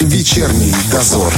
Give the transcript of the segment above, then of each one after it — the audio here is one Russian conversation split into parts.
Вечерний дозор.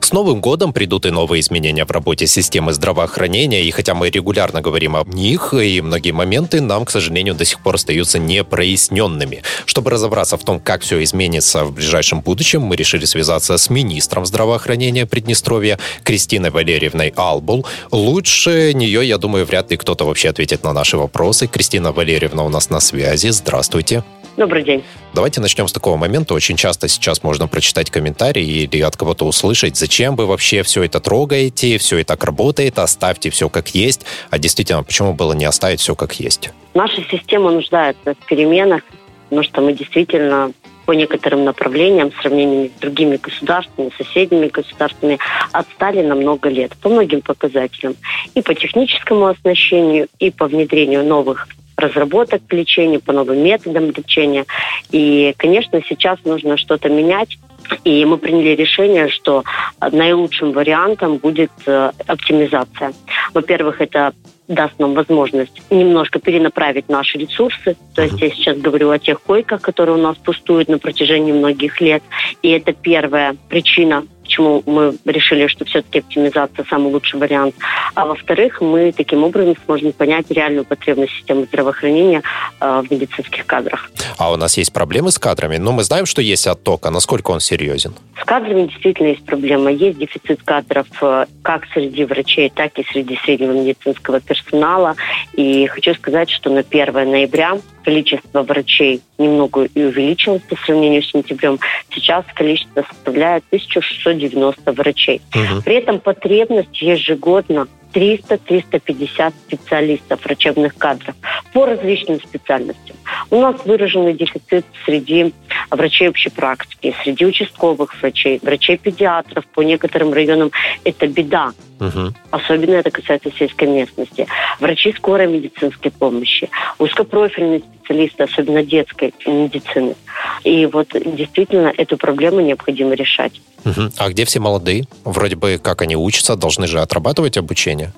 С Новым годом придут и новые изменения в работе системы здравоохранения, и хотя мы регулярно говорим об них, и многие моменты нам, к сожалению, до сих пор остаются непроясненными. Чтобы разобраться в том, как все изменится в ближайшем будущем, мы решили связаться с министром здравоохранения Приднестровья Кристиной Валерьевной Албул. Лучше нее, я думаю, вряд ли кто-то вообще ответит на наши вопросы. Кристина Валерьевна у нас на связи. Здравствуйте. Добрый день. Давайте начнем с такого момента. Очень часто сейчас можно прочитать комментарии или от кого-то услышать, зачем вы вообще все это трогаете, все и так работает, оставьте все как есть. А действительно, почему было не оставить все как есть? Наша система нуждается в переменах, потому что мы действительно по некоторым направлениям в сравнении с другими государствами, соседними государствами отстали на много лет по многим показателям. И по техническому оснащению, и по внедрению новых разработок к лечению, по новым методам лечения. И, конечно, сейчас нужно что-то менять. И мы приняли решение, что наилучшим вариантом будет э, оптимизация. Во-первых, это даст нам возможность немножко перенаправить наши ресурсы. То есть я сейчас говорю о тех койках, которые у нас пустуют на протяжении многих лет. И это первая причина почему мы решили, что все-таки оптимизация самый лучший вариант. А во-вторых, мы таким образом сможем понять реальную потребность системы здравоохранения э, в медицинских кадрах. А у нас есть проблемы с кадрами? Ну, мы знаем, что есть отток, а насколько он серьезен? С кадрами действительно есть проблема. Есть дефицит кадров э, как среди врачей, так и среди среднего медицинского персонала. И хочу сказать, что на 1 ноября количество врачей немного и увеличилось по сравнению с сентябрем. Сейчас количество составляет 1690 врачей. Угу. При этом потребность ежегодно 300-350 специалистов врачебных кадров по различным специальностям. У нас выраженный дефицит среди врачей общей практики, среди участковых врачей, врачей-педиатров. По некоторым районам это беда. Угу. Особенно это касается сельской местности. Врачи скорой медицинской помощи, узкопрофильные специалисты, особенно детской медицины. И вот действительно эту проблему необходимо решать. Угу. А где все молодые? Вроде бы как они учатся, должны же отрабатывать обучение.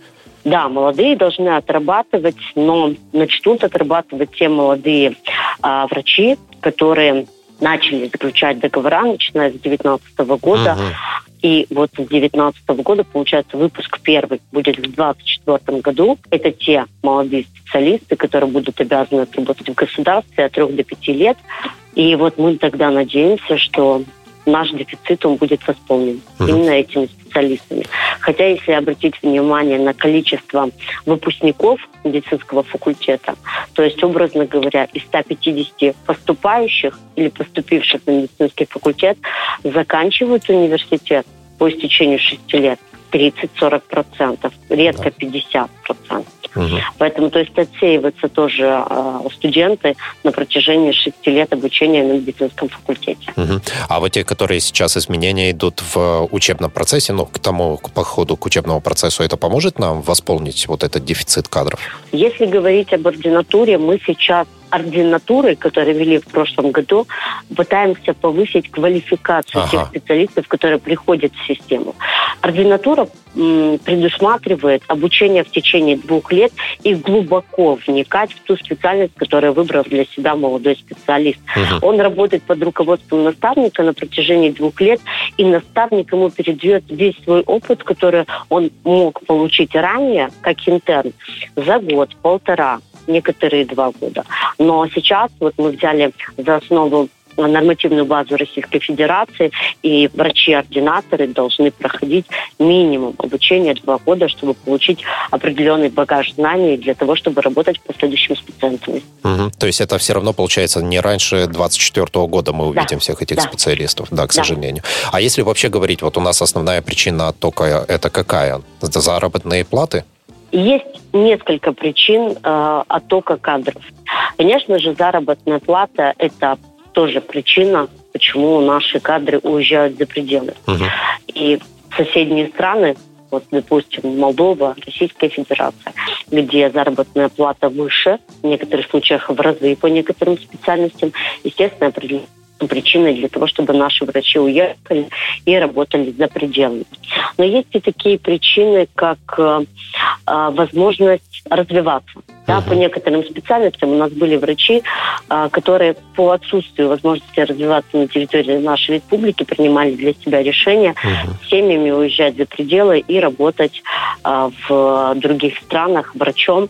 Да, молодые должны отрабатывать, но начнут отрабатывать те молодые а, врачи, которые начали заключать договора, начиная с 2019 года. Угу. И вот с 2019 года, получается, выпуск первый будет в 2024 году. Это те молодые специалисты, которые будут обязаны отработать в государстве от 3 до 5 лет. И вот мы тогда надеемся, что наш дефицит он будет восполнен угу. именно этими специалистами. Хотя, если обратить внимание на количество выпускников медицинского факультета, то есть, образно говоря, из 150 поступающих или поступивших на медицинский факультет заканчивают университет по истечению 6 лет 30-40%, редко 50%. Угу. Поэтому, то есть, отсеиваются тоже э, студенты на протяжении шести лет обучения на медицинском факультете. Угу. А вот те, которые сейчас изменения идут в учебном процессе, ну, к тому, по ходу к учебному процессу, это поможет нам восполнить вот этот дефицит кадров? Если говорить об ординатуре, мы сейчас ординатуры, которые вели в прошлом году, пытаемся повысить квалификацию ага. тех специалистов, которые приходят в систему. Ординатура предусматривает обучение в течение двух лет и глубоко вникать в ту специальность, которую выбрал для себя молодой специалист. Угу. Он работает под руководством наставника на протяжении двух лет, и наставник ему передает весь свой опыт, который он мог получить ранее, как интерн, за год, полтора, некоторые два года. Но сейчас вот мы взяли за основу нормативную базу Российской Федерации, и врачи-ординаторы должны проходить минимум обучения два года, чтобы получить определенный багаж знаний для того, чтобы работать по следующим специалистам. Угу. То есть это все равно получается не раньше 24 года мы увидим да. всех этих да. специалистов, да, к да. сожалению. А если вообще говорить, вот у нас основная причина оттока это какая? Это заработные платы? Есть несколько причин э, оттока кадров. Конечно же, заработная плата – это тоже причина, почему наши кадры уезжают за пределы. Угу. И соседние страны, вот, допустим, Молдова, Российская Федерация, где заработная плата выше, в некоторых случаях в разы по некоторым специальностям, естественно, определенные причиной для того, чтобы наши врачи уехали и работали за пределами. Но есть и такие причины, как э, э, возможность развиваться. Да. По некоторым специальностям у нас были врачи, э, которые по отсутствию возможности развиваться на территории нашей республики принимали для себя решение uh-huh. семьями уезжать за пределы и работать э, в других странах врачом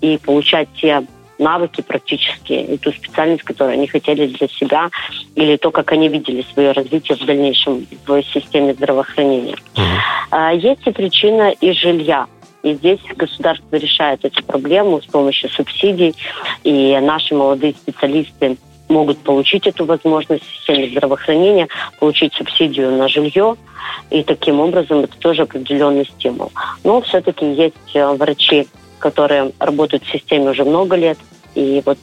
и получать те навыки практические, и ту специальность, которую они хотели для себя, или то, как они видели свое развитие в дальнейшем в системе здравоохранения. Mm-hmm. Есть и причина и жилья. И здесь государство решает эту проблему с помощью субсидий, и наши молодые специалисты могут получить эту возможность в системе здравоохранения, получить субсидию на жилье, и таким образом это тоже определенный стимул. Но все-таки есть э, врачи, которые работают в системе уже много лет. И вот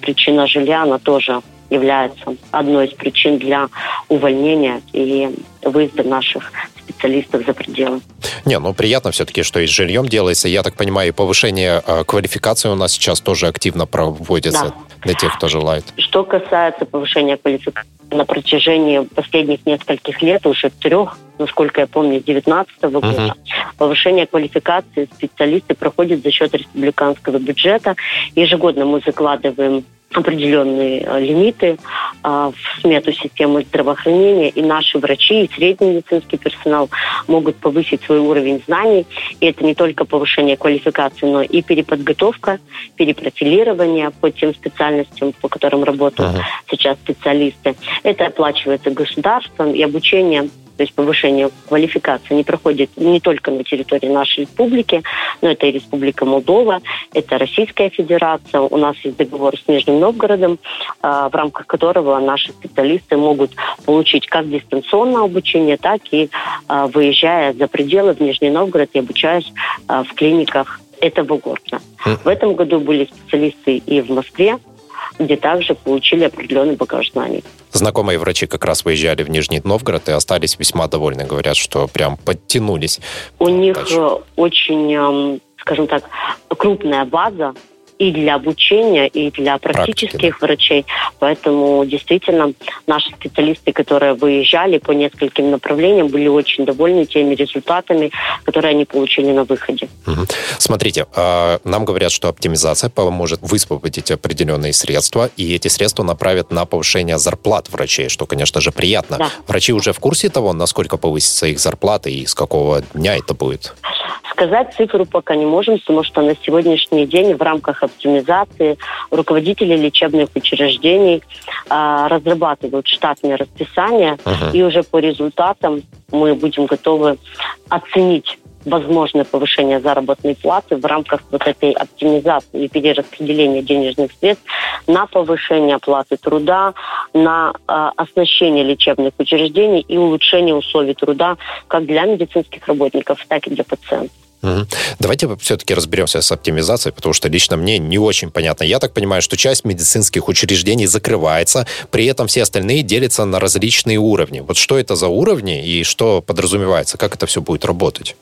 причина жилья, она тоже является одной из причин для увольнения и выезда наших специалистов за пределы. Не, ну приятно все-таки, что и с жильем делается. Я так понимаю, повышение э, квалификации у нас сейчас тоже активно проводится да. для тех, кто желает. Что касается повышения квалификации, на протяжении последних нескольких лет, уже трех, насколько я помню, с 2019 года, uh-huh. повышение квалификации специалисты проходят за счет республиканского бюджета. Ежегодно мы закладываем определенные э, лимиты а, в смету системы здравоохранения, и наши врачи и средний медицинский персонал могут повысить свой уровень знаний. И это не только повышение квалификации, но и переподготовка, перепрофилирование по тем специальностям, по которым работают uh-huh. сейчас специалисты. Это оплачивается государством, и обучение то есть повышение квалификации не проходит не только на территории нашей республики, но это и Республика Молдова, это Российская Федерация. У нас есть договор с Нижним Новгородом, а, в рамках которого наши специалисты могут получить как дистанционное обучение, так и а, выезжая за пределы в Нижний Новгород и обучаясь а, в клиниках этого города. В этом году были специалисты и в Москве, где также получили определенный багаж знаний. Знакомые врачи как раз выезжали в Нижний Новгород и остались весьма довольны. Говорят, что прям подтянулись. У них дальше. очень, эм, скажем так, крупная база и для обучения, и для практических Практики, да. врачей. Поэтому действительно наши специалисты, которые выезжали по нескольким направлениям, были очень довольны теми результатами, которые они получили на выходе. Угу. Смотрите, а, нам говорят, что оптимизация поможет высвободить определенные средства, и эти средства направят на повышение зарплат врачей, что, конечно же, приятно. Да. Врачи уже в курсе того, насколько повысится их зарплата и с какого дня это будет? Сказать цифру пока не можем, потому что на сегодняшний день в рамках оптимизации руководители лечебных учреждений а, разрабатывают штатные расписания, uh-huh. и уже по результатам мы будем готовы оценить возможное повышение заработной платы в рамках вот этой оптимизации и перераспределения денежных средств на повышение оплаты труда, на э, оснащение лечебных учреждений и улучшение условий труда как для медицинских работников, так и для пациентов. Угу. Давайте все-таки разберемся с оптимизацией, потому что лично мне не очень понятно. Я так понимаю, что часть медицинских учреждений закрывается, при этом все остальные делятся на различные уровни. Вот что это за уровни и что подразумевается? Как это все будет работать?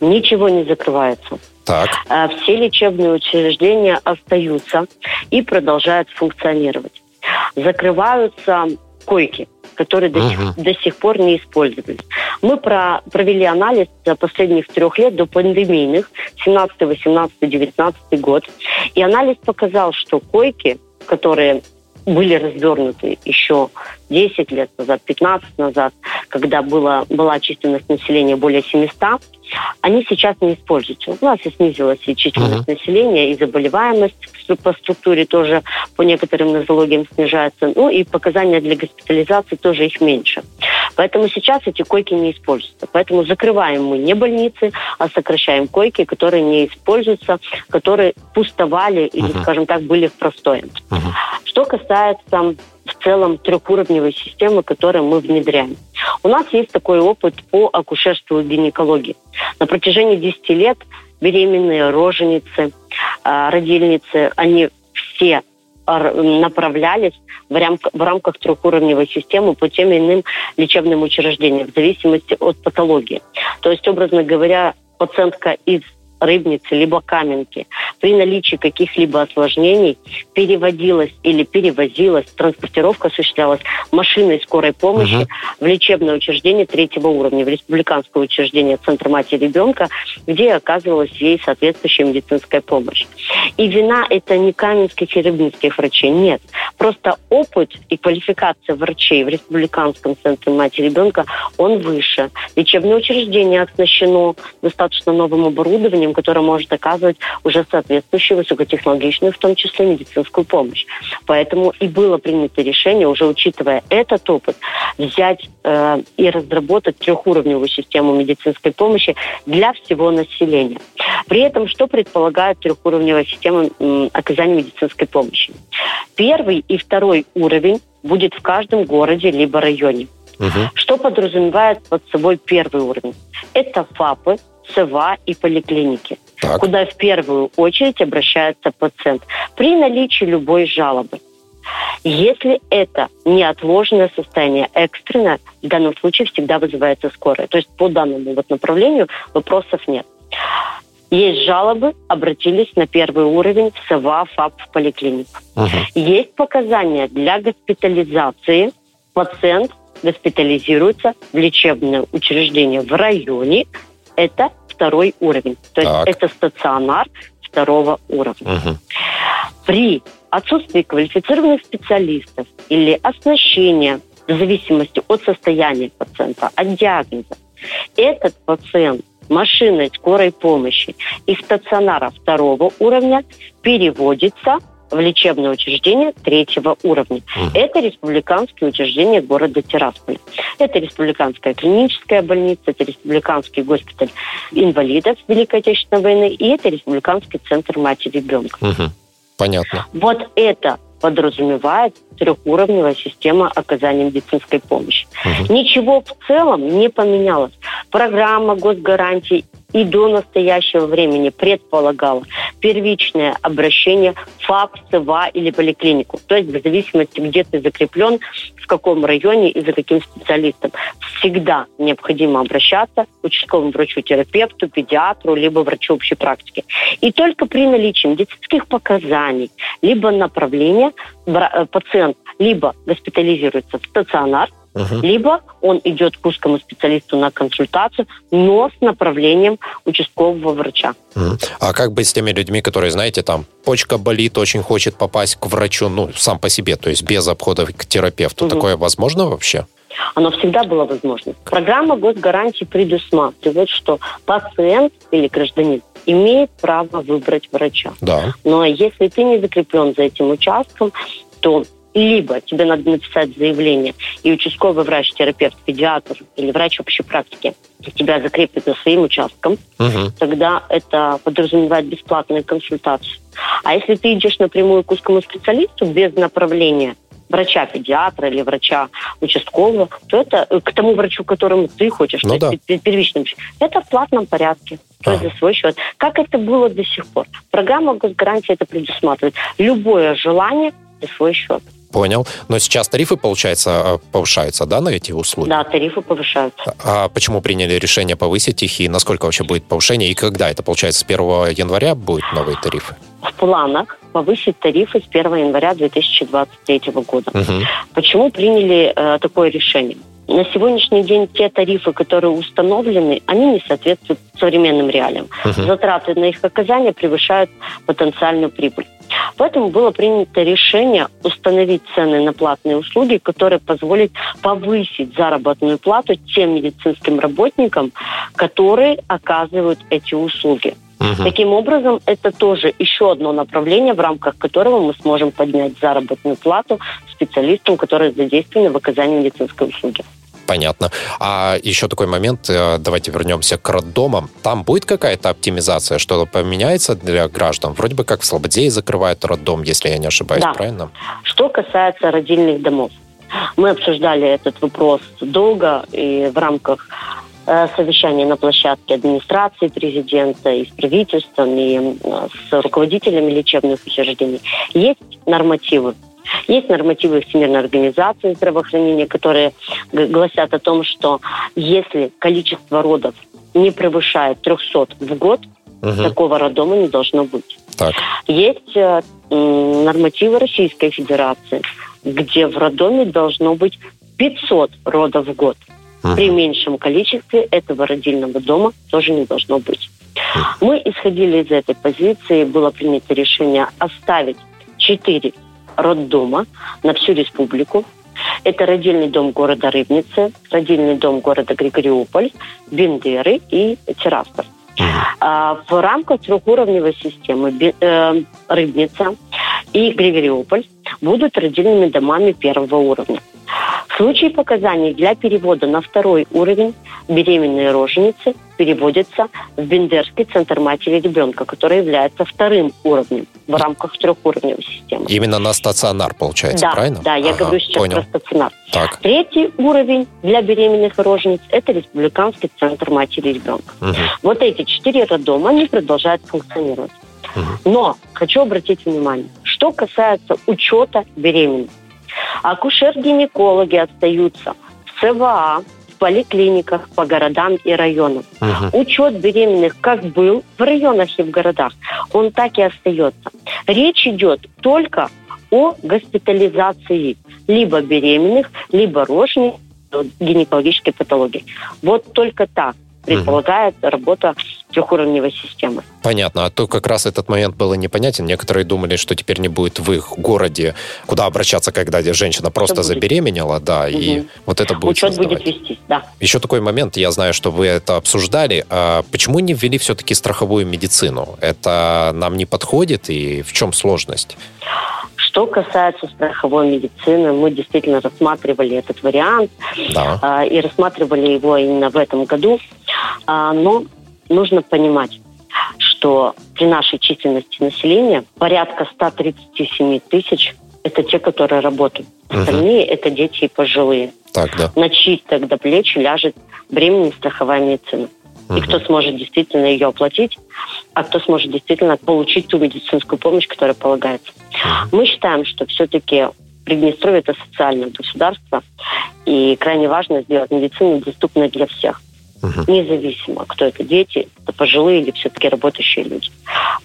Ничего не закрывается. Так. А, все лечебные учреждения остаются и продолжают функционировать. Закрываются койки которые до, сих, до сих пор не использовались. Мы про, провели анализ за последних трех лет до пандемийных, 17, 18, 19 год, и анализ показал, что койки, которые были развернуты еще 10 лет назад, 15 назад, когда было, была численность населения более 700, они сейчас не используются. У нас и снизилась и численность uh-huh. населения, и заболеваемость по структуре тоже по некоторым нозологиям снижается. Ну и показания для госпитализации тоже их меньше. Поэтому сейчас эти койки не используются. Поэтому закрываем мы не больницы, а сокращаем койки, которые не используются, которые пустовали или, uh-huh. скажем так, были в простое. Uh-huh. Что касается в целом трехуровневой системы, которую мы внедряем. У нас есть такой опыт по акушерству и гинекологии. На протяжении 10 лет беременные, роженицы, а, родильницы, они все направлялись в, рамках, в рамках трехуровневой системы по тем или иным лечебным учреждениям в зависимости от патологии. То есть, образно говоря, пациентка из рыбницы, либо каменки при наличии каких-либо осложнений переводилась или перевозилась, транспортировка осуществлялась машиной скорой помощи угу. в лечебное учреждение третьего уровня, в республиканское учреждение Центра матери и ребенка, где оказывалась ей соответствующая медицинская помощь. И вина это не каменских и рыбницких врачей, нет. Просто опыт и квалификация врачей в республиканском Центре матери и ребенка, он выше. Лечебное учреждение оснащено достаточно новым оборудованием, которое может оказывать уже соответствующую высокотехнологичную, в том числе медицинскую помощь. Поэтому и было принято решение, уже учитывая этот опыт, взять э, и разработать трехуровневую систему медицинской помощи для всего населения. При этом, что предполагает трехуровневая система э, оказания медицинской помощи? Первый и второй уровень будет в каждом городе либо районе. Угу. Что подразумевает под собой первый уровень? Это ФАПы, СВА и поликлиники, так. куда в первую очередь обращается пациент при наличии любой жалобы. Если это неотложное состояние, экстренное, в данном случае всегда вызывается скорая. То есть по данному вот направлению вопросов нет. Есть жалобы, обратились на первый уровень в СВА, ФАП, в поликлинику. Угу. Есть показания для госпитализации. Пациент госпитализируется в лечебное учреждение в районе. Это второй уровень. То так. есть это стационар второго уровня. Угу. При отсутствии квалифицированных специалистов или оснащения в зависимости от состояния пациента, от диагноза, этот пациент машиной скорой помощи из стационара второго уровня переводится в лечебное учреждение третьего уровня. Угу. Это республиканские учреждения города Тирасполя. Это республиканская клиническая больница, это республиканский госпиталь инвалидов Великой Отечественной войны и это республиканский центр матери ребенка. Угу. Понятно. Вот это подразумевает трехуровневая система оказания медицинской помощи. Угу. Ничего в целом не поменялось. Программа госгарантий и до настоящего времени предполагала первичное обращение в ФАП, СВА или поликлинику. То есть в зависимости, где ты закреплен, в каком районе и за каким специалистом. Всегда необходимо обращаться к участковому врачу-терапевту, педиатру, либо врачу общей практики. И только при наличии медицинских показаний, либо направления э, пациент либо госпитализируется в стационар, Угу. Либо он идет к узкому специалисту на консультацию, но с направлением участкового врача. Угу. А как быть с теми людьми, которые, знаете, там, почка болит, очень хочет попасть к врачу, ну, сам по себе, то есть без обхода к терапевту? Угу. Такое возможно вообще? Оно всегда было возможно. Программа госгарантии предусматривает, что пациент или гражданин имеет право выбрать врача. Да. Но если ты не закреплен за этим участком, то либо тебе надо написать заявление, и участковый врач, терапевт, педиатр или врач общей практики тебя закрепит за своим участком, угу. тогда это подразумевает бесплатную консультацию. А если ты идешь напрямую к узкому специалисту без направления врача-педиатра или врача участкового, то это э, к тому врачу, которому ты хочешь, ну, то да. есть первичным, это в платном порядке. То есть за свой счет. Как это было до сих пор? Программа госгарантии это предусматривает. Любое желание за свой счет. Понял. Но сейчас тарифы, получается, э, повышаются, да, на эти услуги? Да, тарифы повышаются. А почему приняли решение повысить их, и насколько вообще будет повышение, и когда это, получается, с 1 января будут новые тарифы? В планах повысить тарифы с 1 января 2023 года. Угу. Почему приняли э, такое решение? На сегодняшний день те тарифы, которые установлены, они не соответствуют современным реалиям. Угу. Затраты на их оказание превышают потенциальную прибыль. Поэтому было принято решение установить цены на платные услуги, которые позволят повысить заработную плату тем медицинским работникам, которые оказывают эти услуги. Угу. Таким образом, это тоже еще одно направление, в рамках которого мы сможем поднять заработную плату специалистам, которые задействованы в оказании медицинской услуги. Понятно. А еще такой момент, э, давайте вернемся к роддомам. Там будет какая-то оптимизация, что-то поменяется для граждан? Вроде бы как в Слободее закрывают роддом, если я не ошибаюсь, да. правильно? Что касается родильных домов. Мы обсуждали этот вопрос долго и в рамках э, совещания на площадке администрации президента и с правительством, и э, с руководителями лечебных учреждений. Есть нормативы есть нормативы Всемирной организации здравоохранения, которые гласят о том, что если количество родов не превышает 300 в год, угу. такого роддома не должно быть. Так. Есть э, нормативы Российской Федерации, где в роддоме должно быть 500 родов в год. Угу. При меньшем количестве этого родильного дома тоже не должно быть. Мы исходили из этой позиции, было принято решение оставить 4 роддома на всю республику. Это родильный дом города Рыбницы, родильный дом города Григориуполь, Бендеры и Тирасполь. А, в рамках трехуровневой системы э, Рыбница и Григориуполь будут родильными домами первого уровня. В случае показаний для перевода на второй уровень беременные роженицы переводятся в Бендерский центр матери ребенка, который является вторым уровнем в рамках трехуровневой системы. Именно на стационар, получается, да, правильно? Да, я ага, говорю сейчас понял. про стационар. Так. Третий уровень для беременных рожениц – это Республиканский центр матери ребенка. Угу. Вот эти четыре роддома, они продолжают функционировать. Угу. Но хочу обратить внимание, что касается учета беременных. Акушер-гинекологи остаются в ЦВА, в поликлиниках по городам и районам. Угу. Учет беременных как был в районах и в городах, он так и остается. Речь идет только о госпитализации либо беременных, либо рожниц гинекологической патологии. Вот только так предполагает угу. работа трехуровневой системы. Понятно. А то как раз этот момент был непонятен. Некоторые думали, что теперь не будет в их городе, куда обращаться, когда женщина просто это забеременела, да, угу. и вот это будет Учет будет вестись, да. Еще такой момент, я знаю, что вы это обсуждали. А почему не ввели все-таки страховую медицину? Это нам не подходит, и в чем сложность? Что касается страховой медицины, мы действительно рассматривали этот вариант да. э, и рассматривали его именно в этом году. Э, но нужно понимать, что при нашей численности населения порядка 137 тысяч это те, которые работают. Остальные угу. это дети и пожилые. Так, да. На чьи тогда плечи ляжет бременная страховая медицина. Угу. И кто сможет действительно ее оплатить, а кто сможет действительно получить ту медицинскую помощь, которая полагается. Угу. Мы считаем, что все-таки Приднестровье это социальное государство, и крайне важно сделать медицину доступной для всех угу. независимо, кто это дети, это пожилые или все-таки работающие люди.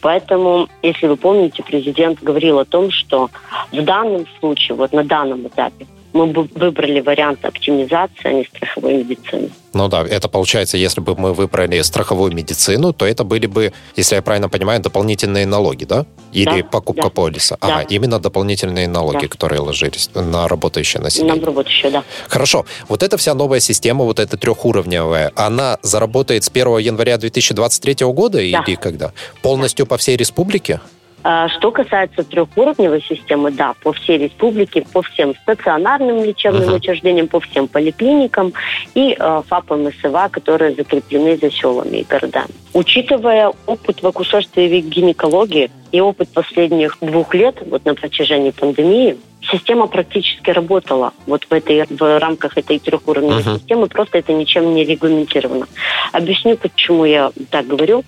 Поэтому, если вы помните, президент говорил о том, что в данном случае, вот на данном этапе, мы бы выбрали вариант оптимизации, а не страховой медицины. Ну да, это получается, если бы мы выбрали страховую медицину, то это были бы, если я правильно понимаю, дополнительные налоги, да? Или да, покупка да. полиса? Да. Ага, именно дополнительные налоги, да. которые ложились на работающее население. На работающее, да. Хорошо. Вот эта вся новая система, вот эта трехуровневая, она заработает с 1 января 2023 года да. или когда? Полностью по всей республике? А, что касается трехуровневой системы, да, по всей республике, по всем стационарным лечебным uh-huh. учреждениям, по всем поликлиникам и э, ФАПам СВА, которые закреплены за селами и городами. Учитывая опыт в акушерстве и гинекологии и опыт последних двух лет, вот на протяжении пандемии, система практически работала вот в, этой, в рамках этой трехуровневой uh-huh. системы, просто это ничем не регламентировано. Объясню, почему я так говорю.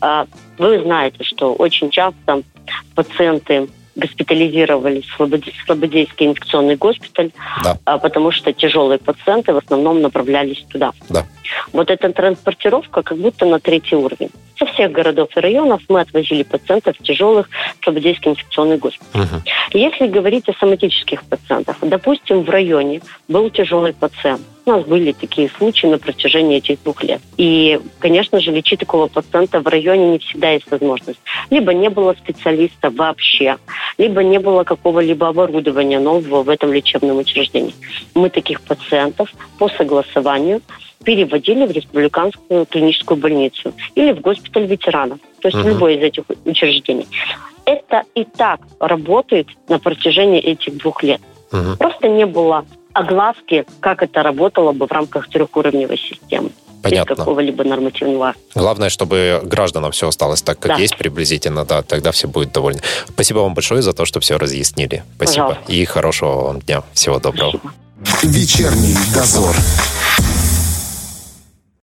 А, вы знаете, что очень часто пациенты госпитализировались в Слободейский инфекционный госпиталь, да. А, потому что тяжелые пациенты в основном направлялись туда. Да. Вот эта транспортировка как будто на третий уровень. Со всех городов и районов мы отвозили пациентов тяжелых в Слободейский инфекционный госпиталь. Угу. Если говорить о соматических пациентах, допустим, в районе был тяжелый пациент, у нас были такие случаи на протяжении этих двух лет. И, конечно же, лечить такого пациента в районе не всегда есть возможность. Либо не было специалиста вообще, либо не было какого-либо оборудования нового в этом лечебном учреждении. Мы таких пациентов по согласованию переводили в республиканскую клиническую больницу или в госпиталь ветеранов, то есть uh-huh. любое из этих учреждений. Это и так работает на протяжении этих двух лет. Uh-huh. Просто не было огласки, как это работало бы в рамках трехуровневой системы. Понятно. Без какого-либо нормативного Главное, чтобы гражданам все осталось так, как да. есть приблизительно, да, тогда все будет довольны. Спасибо вам большое за то, что все разъяснили. Спасибо. Пожалуйста. И хорошего вам дня. Всего доброго. Спасибо. Вечерний дозор.